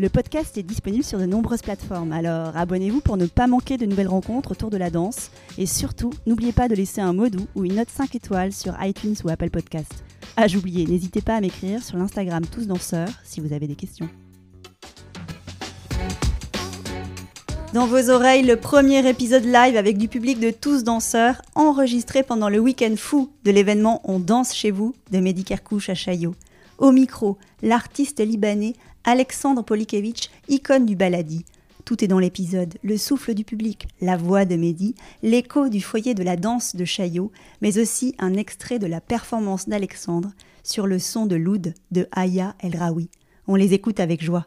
Le podcast est disponible sur de nombreuses plateformes, alors abonnez-vous pour ne pas manquer de nouvelles rencontres autour de la danse. Et surtout, n'oubliez pas de laisser un mot doux ou une note 5 étoiles sur iTunes ou Apple Podcast. Ah, j'oubliais, n'hésitez pas à m'écrire sur l'Instagram Tous Danseurs si vous avez des questions. Dans vos oreilles, le premier épisode live avec du public de Tous Danseurs, enregistré pendant le week-end fou de l'événement On danse chez vous de Mehdi Kerkouche à Chaillot. Au micro, l'artiste libanais Alexandre Polikevitch, icône du baladi. Tout est dans l'épisode, le souffle du public, la voix de Mehdi, l'écho du foyer de la danse de Chaillot, mais aussi un extrait de la performance d'Alexandre sur le son de l'oud de Aya El Raoui. On les écoute avec joie.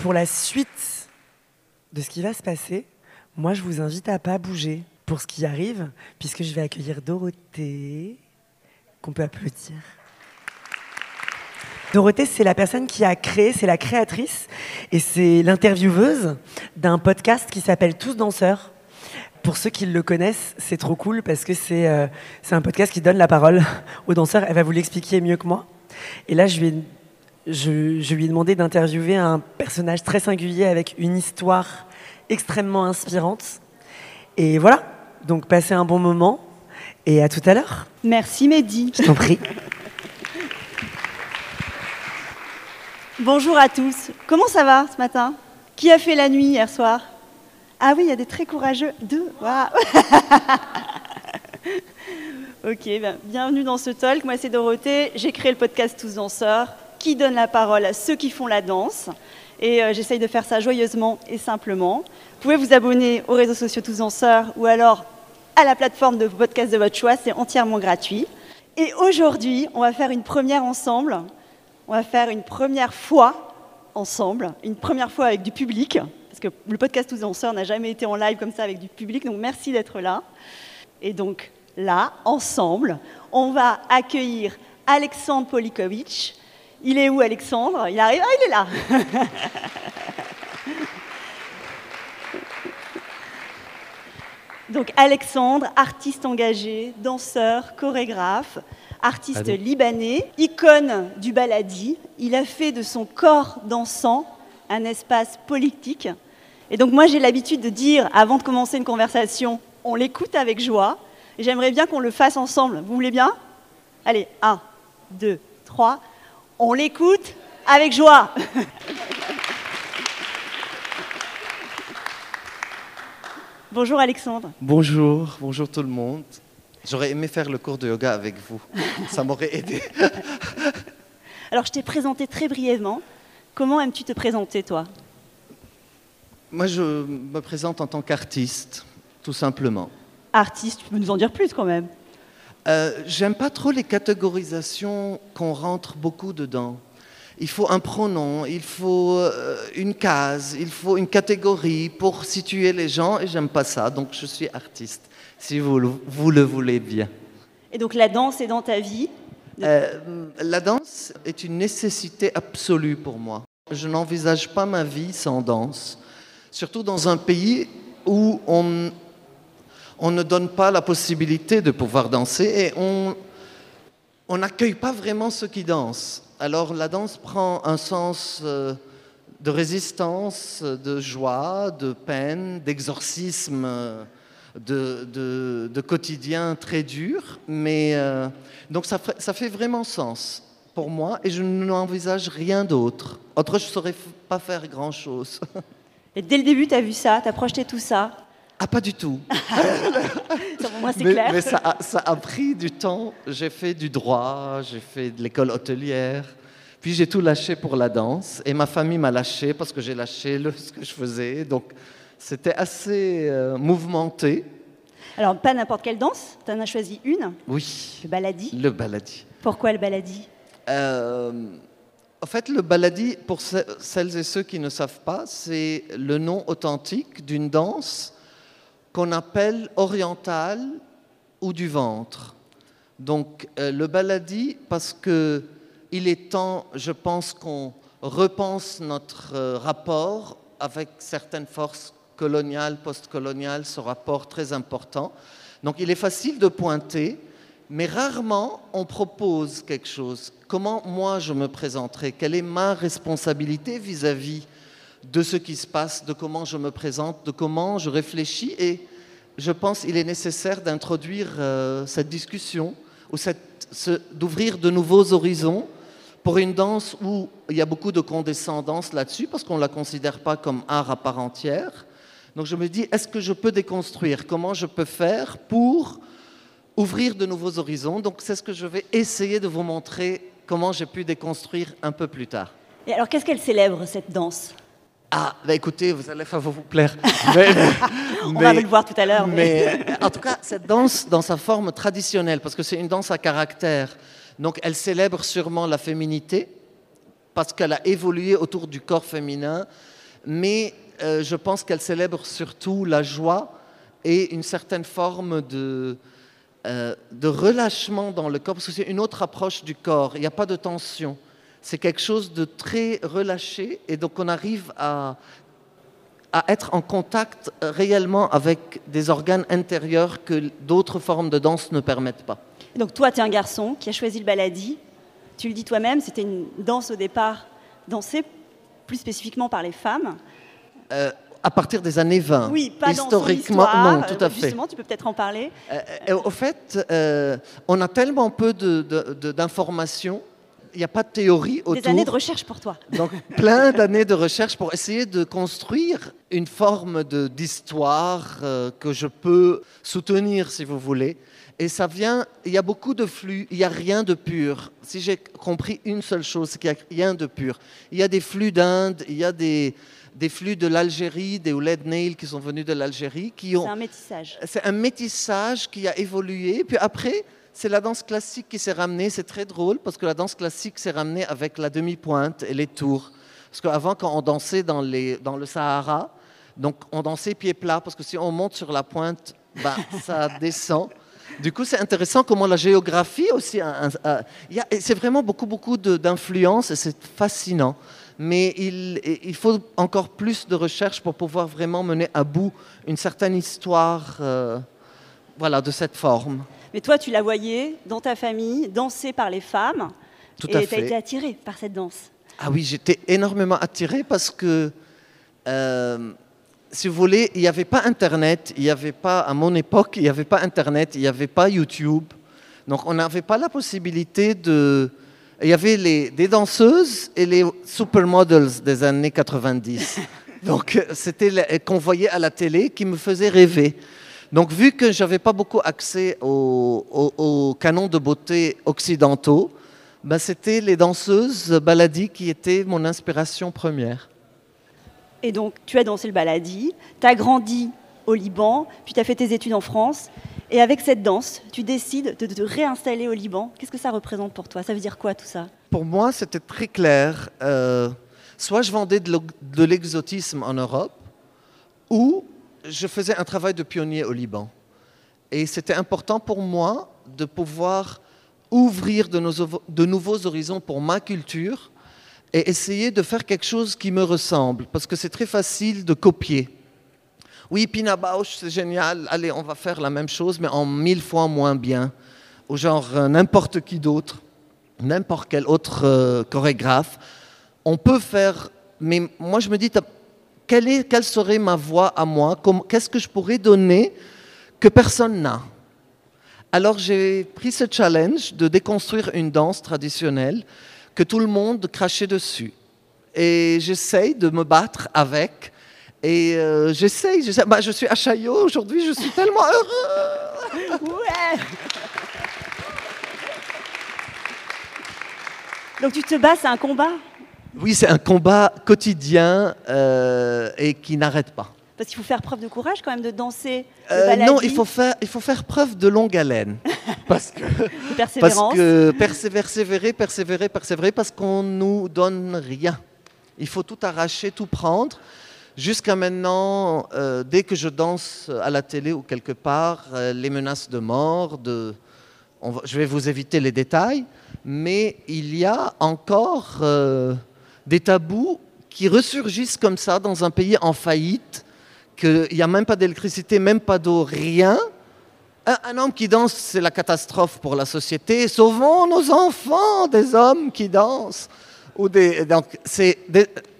Pour la suite de ce qui va se passer, moi je vous invite à pas bouger pour ce qui arrive, puisque je vais accueillir Dorothée, qu'on peut applaudir. Dorothée, c'est la personne qui a créé, c'est la créatrice et c'est l'intervieweuse d'un podcast qui s'appelle Tous danseurs. Pour ceux qui le connaissent, c'est trop cool parce que c'est euh, un podcast qui donne la parole aux danseurs. Elle va vous l'expliquer mieux que moi. Et là, je, vais, je, je lui ai demandé d'interviewer un personnage très singulier avec une histoire extrêmement inspirante. Et voilà, donc passez un bon moment et à tout à l'heure. Merci Mehdi. Je t'en prie. Bonjour à tous. Comment ça va ce matin? Qui a fait la nuit hier soir? Ah oui, il y a des très courageux. Deux. Waouh ok, ben, bienvenue dans ce talk. Moi, c'est Dorothée. J'ai créé le podcast Tous Danseurs qui donne la parole à ceux qui font la danse. Et euh, j'essaye de faire ça joyeusement et simplement. Vous pouvez vous abonner aux réseaux sociaux Tous Danseurs ou alors à la plateforme de podcast de votre choix. C'est entièrement gratuit. Et aujourd'hui, on va faire une première ensemble. On va faire une première fois ensemble, une première fois avec du public, parce que le podcast Tous Danseurs n'a jamais été en live comme ça avec du public, donc merci d'être là. Et donc là, ensemble, on va accueillir Alexandre Polikovitch. Il est où Alexandre? Il arrive? Ah, il est là Donc Alexandre, artiste engagé, danseur, chorégraphe, artiste libanais, icône du baladi. Il a fait de son corps dansant un espace politique. Et donc moi j'ai l'habitude de dire, avant de commencer une conversation, on l'écoute avec joie. Et j'aimerais bien qu'on le fasse ensemble. Vous voulez bien? Allez, un, deux, trois. On l'écoute avec joie. Bonjour Alexandre. Bonjour, bonjour tout le monde. J'aurais aimé faire le cours de yoga avec vous. Ça m'aurait aidé. Alors je t'ai présenté très brièvement. Comment aimes-tu te présenter toi? Moi, je me présente en tant qu'artiste, tout simplement. Artiste, tu peux nous en dire plus quand même. Euh, J'aime pas trop les catégorisations qu'on rentre beaucoup dedans. Il faut un pronom, il faut euh, une case, il faut une catégorie pour situer les gens et j'aime pas ça. Donc je suis artiste, si vous, le- vous le voulez bien. Et donc la danse est dans ta vie? Euh, la danse est une nécessité absolue pour moi. Je n'envisage pas ma vie sans danse, surtout dans un pays où on, on ne donne pas la possibilité de pouvoir danser et on on n'accueille pas vraiment ceux qui dansent. Alors la danse prend un sens euh, de résistance, de joie, de peine, d'exorcisme, de, quotidien très dur. Mais euh, donc ça, fait- vraiment sens pour moi et je n'envisage rien d'autre. Autre, je ne saurais pas faire grand-chose. Et dès le début, tu as vu ça, tu as projeté tout ça? Ah, pas du tout. Ça, pour moi, c'est mais, clair. mais ça, a, ça a pris du temps. J'ai fait du droit, j'ai fait de l'école hôtelière. Puis j'ai tout lâché pour la danse. Et ma famille m'a lâché parce que j'ai lâché le- ce que je faisais. Donc c'était assez euh, mouvementé. Alors, pas n'importe quelle danse, tu en as choisi une, Oui, le baladi. le baladi. Pourquoi le baladi Euh, en fait, le baladi, pour ce- celles et ceux qui ne savent pas, c'est le nom authentique d'une danse qu'on appelle orientale ou du ventre. Donc, euh, le baladi, parce que il est temps, je pense, qu'on repense notre euh, rapport avec certaines forces coloniales, postcoloniales, ce rapport très important. Donc, il est facile de pointer, mais rarement on propose quelque chose. Comment moi je me présenterai Quelle est ma responsabilité vis-à-vis de ce qui se passe, de comment je me présente, de comment je réfléchis Et je pense qu'il est nécessaire d'introduire euh, cette discussion ou d'ouvrir de nouveaux horizons pour une danse où il y a beaucoup de condescendance là-dessus parce qu'on ne la considère pas comme art à part entière. Donc je me dis, est-ce que je peux déconstruire? Comment je peux faire pour ouvrir de nouveaux horizons? Donc c'est ce que je vais essayer de vous montrer comment j'ai pu déconstruire un peu plus tard. Et alors, qu'est-ce qu'elle célèbre, cette danse? Ah, bah écoutez, vous allez vous plaire. Mais- On va le voir tout à l'heure. mais- mais en tout cas, cette danse dans sa forme traditionnelle, parce que c'est une danse à caractère, donc elle célèbre sûrement la féminité, parce qu'elle a évolué autour du corps féminin, mais euh, je pense qu'elle célèbre surtout la joie et une certaine forme de, euh, de relâchement dans le corps, parce que c'est une autre approche du corps, il n'y a pas de tension. C'est quelque chose de très relâché, et donc on arrive à, à être en contact réellement avec des organes intérieurs que d'autres formes de danse ne permettent pas. Donc, toi, tu es un garçon qui a choisi le baladi. Tu le dis toi-même, c'était une danse au départ dansée plus spécifiquement par les femmes. Euh, à partir des années 20. Oui, pas dans son Historiquement, histoire. non, tout à Euh, fait. Justement, tu peux peut-être en parler. Euh, au fait, euh, on a tellement peu de- de- de- d'informations, n'y a pas de théorie autour. Des années de recherche pour toi. Donc, plein d'années de recherche pour essayer de construire une forme d'histoire euh, que je peux soutenir, si vous voulez. Et ça vient, il y a beaucoup de flux, il n'y a rien de pur. Si j'ai compris une seule chose, c'est qu'il n'y a rien de pur. Il y a des flux d'Inde, il y a des, des flux de l'Algérie, des Ouled Nail qui sont venus de l'Algérie, qui C'est un métissage. c'est un métissage qui a évolué. Puis après, c'est la danse classique qui s'est ramenée. C'est très drôle parce que la danse classique s'est ramenée avec la demi-pointe et les tours. Parce qu'avant, quand on dansait dans, les, dans le Sahara, donc on dansait pieds plats parce que si on monte sur la pointe, ben, ça descend. Du coup, c'est intéressant comment la géographie aussi. c'est vraiment beaucoup, beaucoup de- d'influence et c'est fascinant. Mais il, il faut encore plus de recherche pour pouvoir vraiment mener à bout une certaine histoire euh, voilà, de cette forme. Mais toi, tu la voyais dans ta famille, dansée par les femmes. Tout et tu as été attirée par cette danse. Ah oui, j'étais énormément attiré parce que, euh, si vous voulez, il n'y avait pas Internet, il n'y avait pas, à mon époque, il n'y avait pas Internet, il n'y avait pas YouTube. Donc on n'avait pas la possibilité de... Il y avait les, des danseuses et les supermodels des années 90. Donc c'était qu'on voyait à la télé qui me faisait rêver. Donc vu que j'avais pas beaucoup accès aux, aux- aux canons de beauté occidentaux, ben, c'était les danseuses baladi qui étaient mon inspiration première. Et donc, tu as dansé le baladi, tu as grandi au Liban, puis tu as fait tes études en France. Et avec cette danse, tu décides de te réinstaller au Liban. Qu'est-ce que ça représente pour toi? Ça veut dire quoi tout ça? Pour moi, c'était très clair. euh, soit je vendais de l'exotisme en Europe, ou je faisais un travail de pionnier au Liban. Et c'était important pour moi de pouvoir ouvrir de, nouveaux horizons pour ma culture et essayer de faire quelque chose qui me ressemble, parce que c'est très facile de copier. Oui, Pina Bausch, c'est génial, allez, on va faire la même chose, mais en mille fois moins bien, ou genre euh, n'importe qui d'autre n'importe quel autre euh, chorégraphe. On peut faire, mais moi je me dis, quelle, serait ma voix à moi? Qu'est-ce que je pourrais donner que personne n'a? Alors j'ai pris ce challenge de déconstruire une danse traditionnelle que tout le monde crachait dessus. Et j'essaye de me battre avec. Et euh, j'essaye. Bah, je suis à Chaillot aujourd'hui, je suis tellement heureux. Ouais Donc tu te bats, c'est un combat? Oui, c'est un combat quotidien euh, et qui n'arrête pas. Parce qu'il faut faire preuve de courage quand même de danser. Euh, non, il faut, faire, il faut faire preuve de longue haleine. parce que, de persévérance. Parce que persévérer, persévérer, persévérer, parce qu'on ne nous donne rien. Il faut tout arracher, tout prendre. Jusqu'à maintenant, euh, dès que je danse à la télé ou quelque part, euh, les menaces de mort, de, je vais vous éviter les détails, mais il y a encore des tabous qui ressurgissent comme ça dans un pays en faillite qu'il n'y a même pas d'électricité, même pas d'eau, rien. Un, homme qui danse, c'est la catastrophe pour la société. Sauvons nos enfants des hommes qui dansent. Ou des, donc,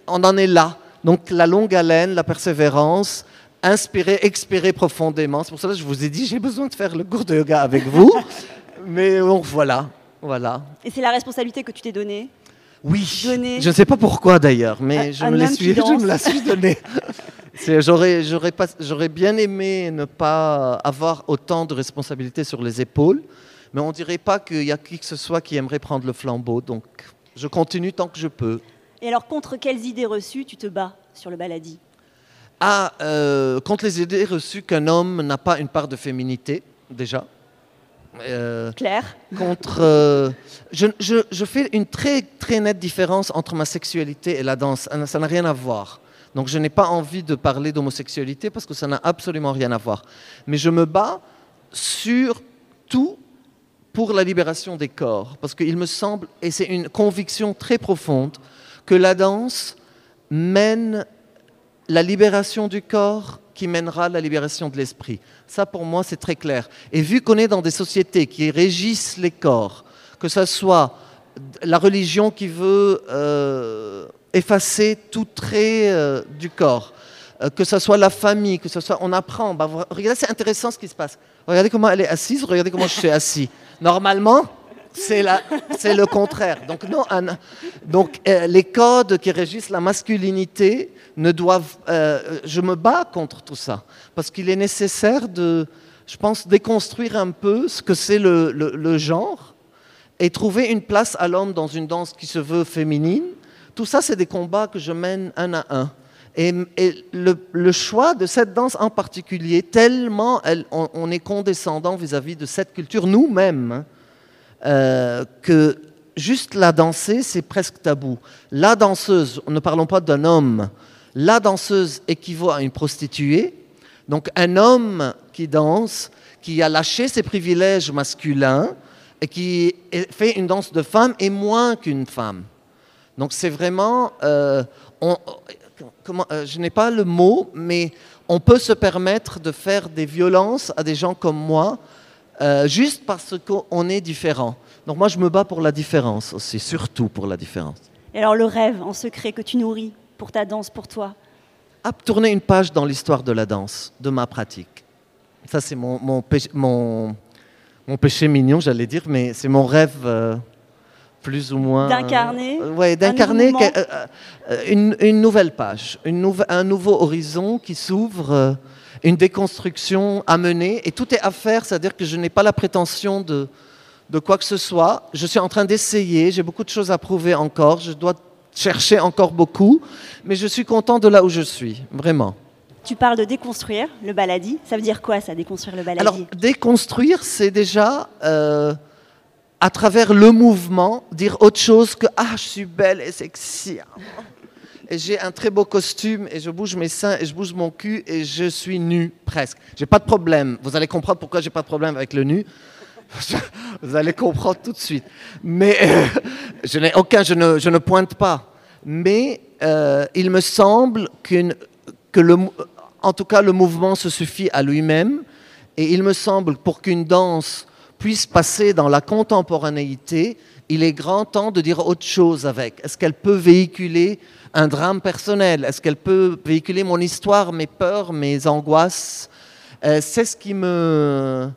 on en est là. Donc la longue haleine, la persévérance, inspirer, expirer profondément. C'est pour ça que je vous ai dit, j'ai besoin de faire le cours de yoga avec vous. Mais bon, voilà, voilà. Et c'est la responsabilité que tu t'es donnée Oui. Je ne sais pas pourquoi d'ailleurs, mais je, me suis, je me la suis donnée. J'aurais bien aimé ne pas avoir autant de responsabilités sur les épaules, mais on ne dirait pas qu'il y a qui que ce soit qui aimerait prendre le flambeau, donc je continue tant que je peux. Et alors, contre quelles idées reçues tu te bats sur le baladi Ah, euh, contre les idées reçues qu'un homme n'a pas une part de féminité, déjà. Euh, Claire Contre. Euh, je, je, fais une très, très nette différence entre ma sexualité et la danse. Ça n'a rien à voir. Donc je n'ai pas envie de parler d'homosexualité parce que ça n'a absolument rien à voir. Mais je me bats sur tout pour la libération des corps. Parce qu'il me semble, et c'est une conviction très profonde, que la danse mène la libération du corps qui mènera la libération de l'esprit. Ça, pour moi, c'est très clair. Et vu qu'on est dans des sociétés qui régissent les corps, que ce soit la religion qui veut euh, effacer tout trait euh, du corps, euh, que ce soit la famille, que ce soit, on apprend. Bah, regardez, c'est intéressant ce qui se passe. Regardez comment elle est assise, regardez comment je suis assis. Normalement, c'est le contraire. Donc, non, donc euh, les codes qui régissent la masculinité ne doivent. je me bats contre tout ça parce qu'il est nécessaire de, je pense, déconstruire un peu ce que c'est le, le genre et trouver une place à l'homme dans une danse qui se veut féminine tout ça, c'est des combats que je mène un à un. Et, le, choix de cette danse en particulier, tellement on, est condescendant vis-à-vis de cette culture nous-mêmes, hein, euh, que juste la danser, c'est presque tabou. La danseuse, ne parlons pas d'un homme, la danseuse équivaut à une prostituée. Donc un homme qui danse, qui a lâché ses privilèges masculins et qui fait une danse de femme est moins qu'une femme. Donc c'est vraiment, euh, euh, je n'ai pas le mot, mais on peut se permettre de faire des violences à des gens comme moi euh, juste parce qu'on est différent. Donc moi je me bats pour la différence aussi, surtout pour la différence. Et alors le rêve en secret que tu nourris pour ta danse, pour toi? À tourner une page dans l'histoire de la danse, de ma pratique. Ça, c'est mon, mon, mon, mon, péché mignon, j'allais dire, mais c'est mon rêve plus ou moins. D'incarner Ouais, d'incarner euh, euh, une, une, nouvelle page, une un nouveau horizon qui s'ouvre, euh, une déconstruction à mener. Et tout est à faire, c'est-à-dire que je n'ai pas la prétention de, de quoi que ce soit. Je suis en train d'essayer, j'ai beaucoup de choses à prouver encore, je dois chercher encore beaucoup, mais je suis content de là où je suis, vraiment. Tu parles de déconstruire le baladi. Ça veut dire quoi, ça, déconstruire le baladi Alors, déconstruire, c'est déjà à travers le mouvement, dire autre chose que Ah, je suis belle et sexy. Et j'ai un très beau costume et je bouge mes seins et je bouge mon cul et je suis nu presque. J'ai pas de problème. Vous allez comprendre pourquoi j'ai pas de problème avec le nu. Vous allez comprendre tout de suite. Mais je n'ai aucun, je ne, je ne, pointe pas. Mais euh, il me semble qu'une, que le, en tout cas, le mouvement se suffit à lui-même. Et il me semble pour qu'une danse puisse passer dans la contemporanéité, il est grand temps de dire autre chose avec. Est-ce qu'elle peut véhiculer un drame personnel? Est-ce qu'elle peut véhiculer mon histoire, mes peurs, mes angoisses? Euh, C'est ce qui me,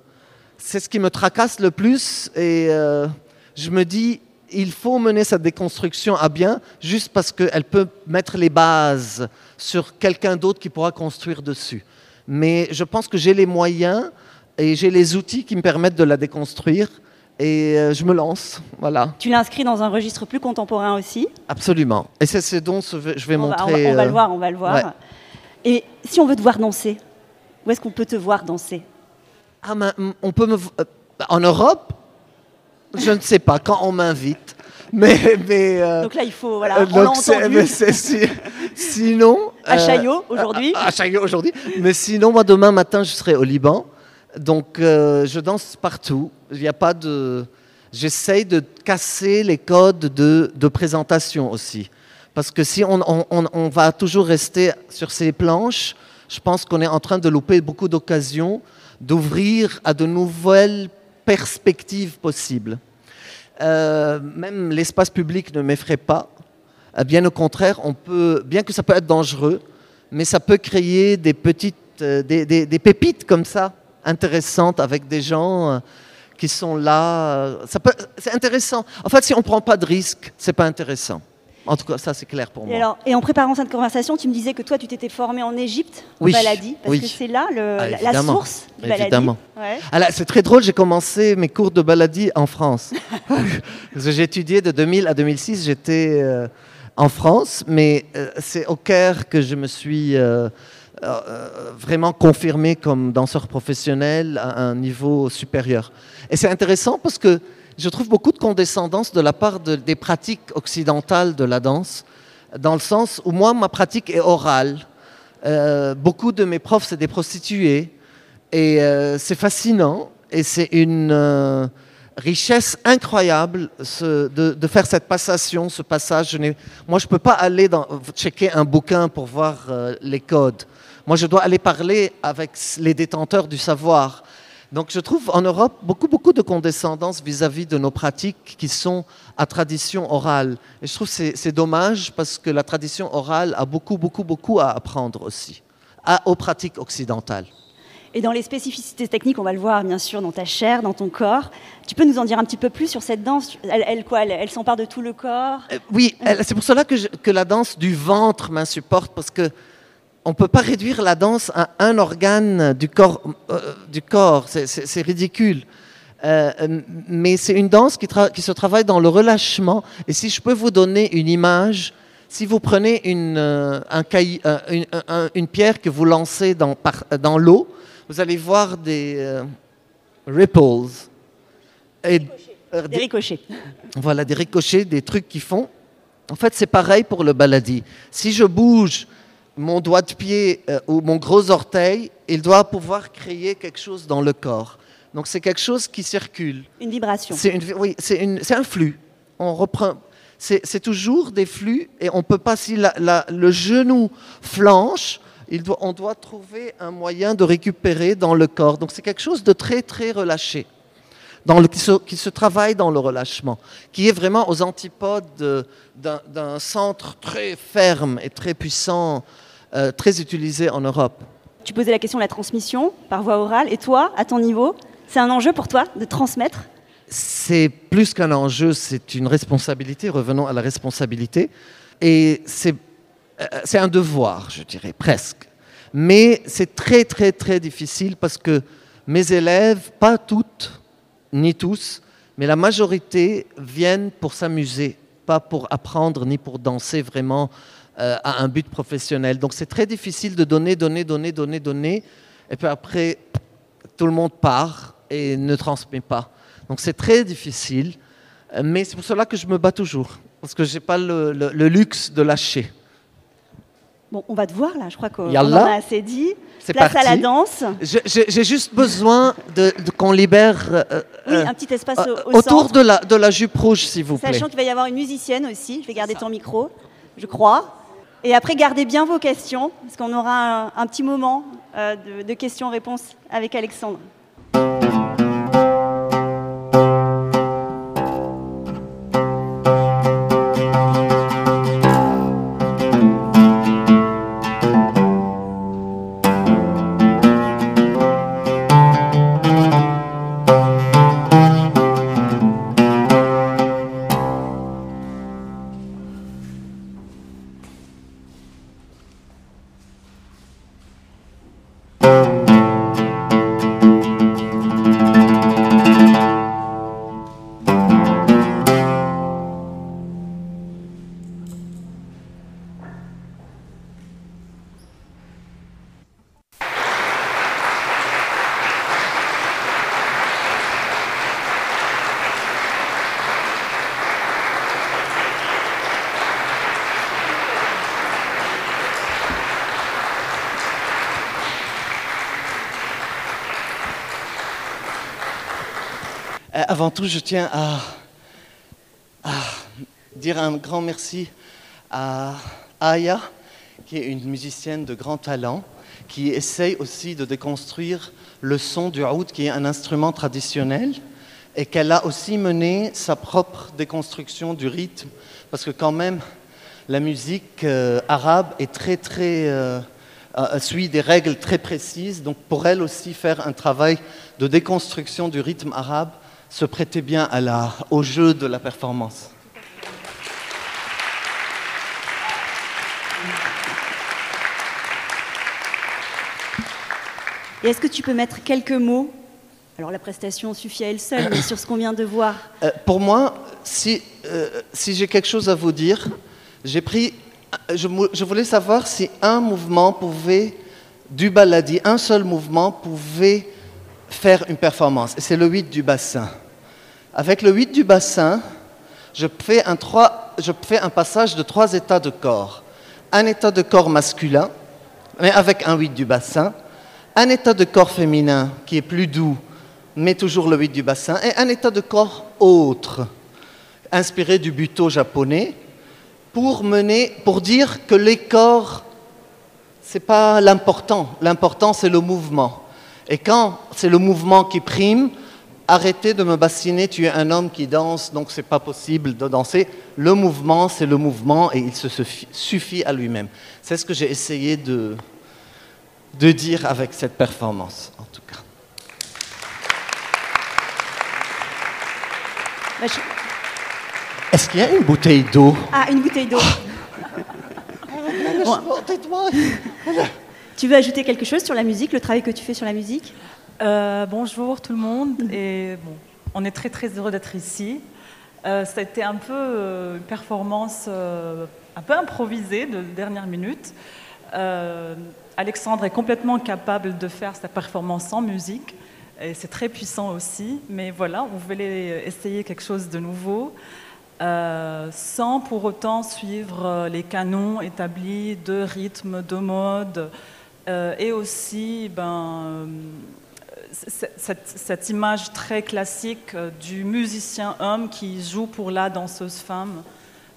c'est ce qui me tracasse le plus. Et euh, je me dis, il faut mener cette déconstruction à bien, juste parce qu'elle peut mettre les bases sur quelqu'un d'autre qui pourra construire dessus. Mais je pense que j'ai les moyens et j'ai les outils qui me permettent de la déconstruire et euh, je me lance. Voilà. Tu l'inscris dans un registre plus contemporain aussi Absolument. Et c'est ce dont je vais on montrer. Va, on, va, le euh, voir, on va le voir. Et si on veut te voir danser, où est-ce qu'on peut te voir danser? Ah, mm, on peut me. euh, En Europe? Je ne sais pas, quand on m'invite. Mais. mais euh, Donc là, il faut, voilà, on l'a entendu. si- sinon. À Chaillot, aujourd'hui. À, à Chaillot, aujourd'hui. Mais sinon, moi, demain matin, je serai au Liban. Donc, euh, je danse partout. Il n'y a pas de. J'essaye de casser les codes de, présentation aussi. Parce que si on, va toujours rester sur ces planches, je pense qu'on est en train de louper beaucoup d'occasions d'ouvrir à de nouvelles perspectives possibles. Euh, même l'espace public ne m'effraie pas. Euh, Bien au contraire, on peut, bien que ça peut être dangereux, mais ça peut créer des petites, des pépites comme ça, intéressantes avec des gens euh, qui sont là. euh, c'est intéressant. En fait, si on ne prend pas de risques, c'est pas intéressant. En tout cas, ça c'est clair pour Et, moi. alors, et en préparant cette conversation, tu me disais que toi, tu t'étais formé en Égypte, au Oui, Baladi, parce oui. que c'est là le- Ah, la- source du Baladi. Évidemment. Ouais. C'est très drôle, j'ai commencé mes cours de baladie en France. J'ai étudié de 2000 à 2006, j'étais euh, en France, mais euh, c'est au Caire que je me suis euh, euh, vraiment confirmé comme danseur professionnel à un niveau supérieur. Et c'est intéressant parce que je trouve beaucoup de condescendance de la part de- des pratiques occidentales de la danse, dans le sens où moi, ma pratique est orale. Euh, beaucoup de mes profs, c'est des prostituées. Et euh, c'est fascinant et c'est une richesse incroyable de, faire cette passation, ce passage. Moi, je ne peux pas aller checker un bouquin pour voir les codes. Moi, je dois aller parler avec les détenteurs du savoir. Donc, je trouve en Europe beaucoup, beaucoup de condescendance vis-à-vis de nos pratiques qui sont à tradition orale. Et je trouve que c'est dommage parce que la tradition orale a beaucoup, beaucoup, beaucoup à apprendre aussi à- aux pratiques occidentales. Et dans les spécificités techniques, on va le voir bien sûr dans ta chair, dans ton corps. Tu peux nous en dire un petit peu plus sur cette danse? Elle, elle quoi? Elle, elle s'empare de tout le corps? Euh, Oui, c'est pour cela que, je- que la danse du ventre m'insupporte, parce que on ne peut pas réduire la danse à un organe du corps. euh, du corps. C'est- ridicule. Euh, mais c'est une danse qui, se travaille dans le relâchement. Et si je peux vous donner une image, si vous prenez une, euh, un cailloux- une, un- une pierre que vous lancez dans, dans l'eau, vous allez voir des ripples. Et, Des ricochets. voilà, des ricochets, des trucs qui font. En fait, c'est pareil pour le baladi. Si je bouge mon doigt de pied euh, ou mon gros orteil, il doit pouvoir créer quelque chose dans le corps. Donc c'est quelque chose qui circule. Une vibration. C'est une, oui, c'est un flux. On reprend. C'est toujours des flux et on peut pas si la- la- le genou flanche, il doit, on doit trouver un moyen de récupérer dans le corps. Donc c'est quelque chose de très très relâché, dans le, qui, se, qui se travaille dans le relâchement, qui est vraiment aux antipodes de- d'un d'un centre très ferme et très puissant, euh, très utilisé en Europe. Tu posais la question de la transmission par voie orale. Et toi, à ton niveau, c'est un enjeu pour toi de transmettre? C'est plus qu'un enjeu, c'est une responsabilité. Revenons à la responsabilité. Et c'est euh, c'est un devoir, je dirais, presque. Mais c'est très, très, très difficile parce que mes élèves, pas toutes, ni tous, mais la majorité viennent pour s'amuser, pas pour apprendre ni pour danser vraiment euh, à un but professionnel. Donc c'est très difficile de donner, donner, donner, donner, donner, et puis après, tout le monde part et ne transmet pas. Donc c'est très difficile, mais c'est pour cela que je me bats toujours, parce que je n'ai pas le, le- le luxe de lâcher. Bon, on va te voir là, je crois qu'on en a assez dit. C'est Place à la danse. J'ai juste besoin de, de- qu'on libère euh, Oui, euh, un petit espace euh, au, au autour centre. de la, de la jupe rouge, s'il vous plaît. Sachant qu'il va y avoir une musicienne aussi. Je vais garder ton micro, je crois. Et après, gardez bien vos questions, parce qu'on aura un, petit moment euh, de questions-réponses avec Alexandre. Avant tout, je tiens à, dire un grand merci à Aya, qui est une musicienne de grand talent, qui essaye aussi de déconstruire le son du oud, qui est un instrument traditionnel, et qu'elle a aussi mené sa propre déconstruction du rythme, parce que quand même, la musique euh, arabe est très, très... Euh, suit des règles très précises, donc pour elle aussi faire un travail de déconstruction du rythme arabe se prêtait bien à la, au jeu de la performance. Et est-ce que tu peux mettre quelques mots? Alors la prestation suffit à elle seule, mais sur ce qu'on vient de voir. Euh, pour moi, si, euh, si j'ai quelque chose à vous dire, j'ai pris. Je, je, voulais savoir si un mouvement pouvait, du baladi, un seul mouvement pouvait faire une performance. Et c'est le 8 du bassin. Avec le 8 du bassin, je fais, un passage de trois états de corps. Un état de corps masculin, mais avec un 8 du bassin. Un état de corps féminin qui est plus doux, mais toujours le 8 du bassin. Et un état de corps autre, inspiré du buto japonais, pour, pour dire que les corps, ce n'est pas l'important. L'important, c'est le mouvement. Et quand c'est le mouvement qui prime, arrêtez de me bassiner, tu es un homme qui danse, donc c'est pas possible de danser. Le mouvement, c'est le mouvement et il se suffit à lui-même. C'est ce que j'ai essayé de, de dire avec cette performance, en tout cas. Bah, Est-ce qu'il y a une bouteille d'eau? Ah, une bouteille d'eau. Tu veux ajouter quelque chose sur la musique, le travail que tu fais sur la musique? Euh, Bonjour tout le monde. Et bon, on est très très heureux d'être ici. Euh, ça a été un peu euh, une performance un peu improvisée de dernière minute. Alexandre est complètement capable de faire sa performance sans musique. Et c'est très puissant aussi. Mais voilà, on voulait essayer quelque chose de nouveau. sans pour autant suivre les canons établis de rythme, de mode, euh, et aussi ben, cette, image très classique euh, du musicien homme qui joue pour la danseuse femme.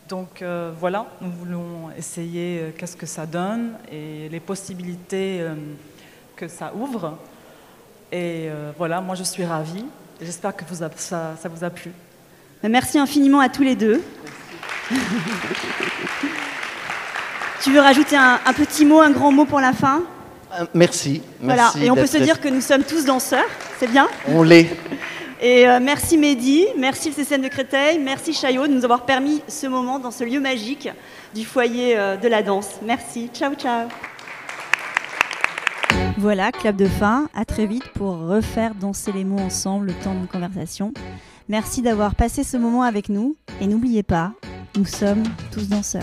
Donc euh, voilà, nous voulons essayer qu'est-ce que ça donne et les possibilités que ça ouvre. Et voilà, moi je suis ravie. J'espère que ça, ça, vous a plu. Merci infiniment à tous les deux. tu veux rajouter un, un petit mot, un grand mot pour la fin? Euh, merci. Voilà, et on peut se dire que nous sommes tous danseurs, c'est bien? On l'est. Et euh, merci Mehdi, merci le CCN de Créteil, merci Chaillot de nous avoir permis ce moment dans ce lieu magique du foyer euh, de la danse. Merci, ciao ciao. Voilà, clap de fin, à très vite pour refaire danser les mots ensemble le temps de conversation. Merci d'avoir passé ce moment avec nous et n'oubliez pas, nous sommes tous danseurs.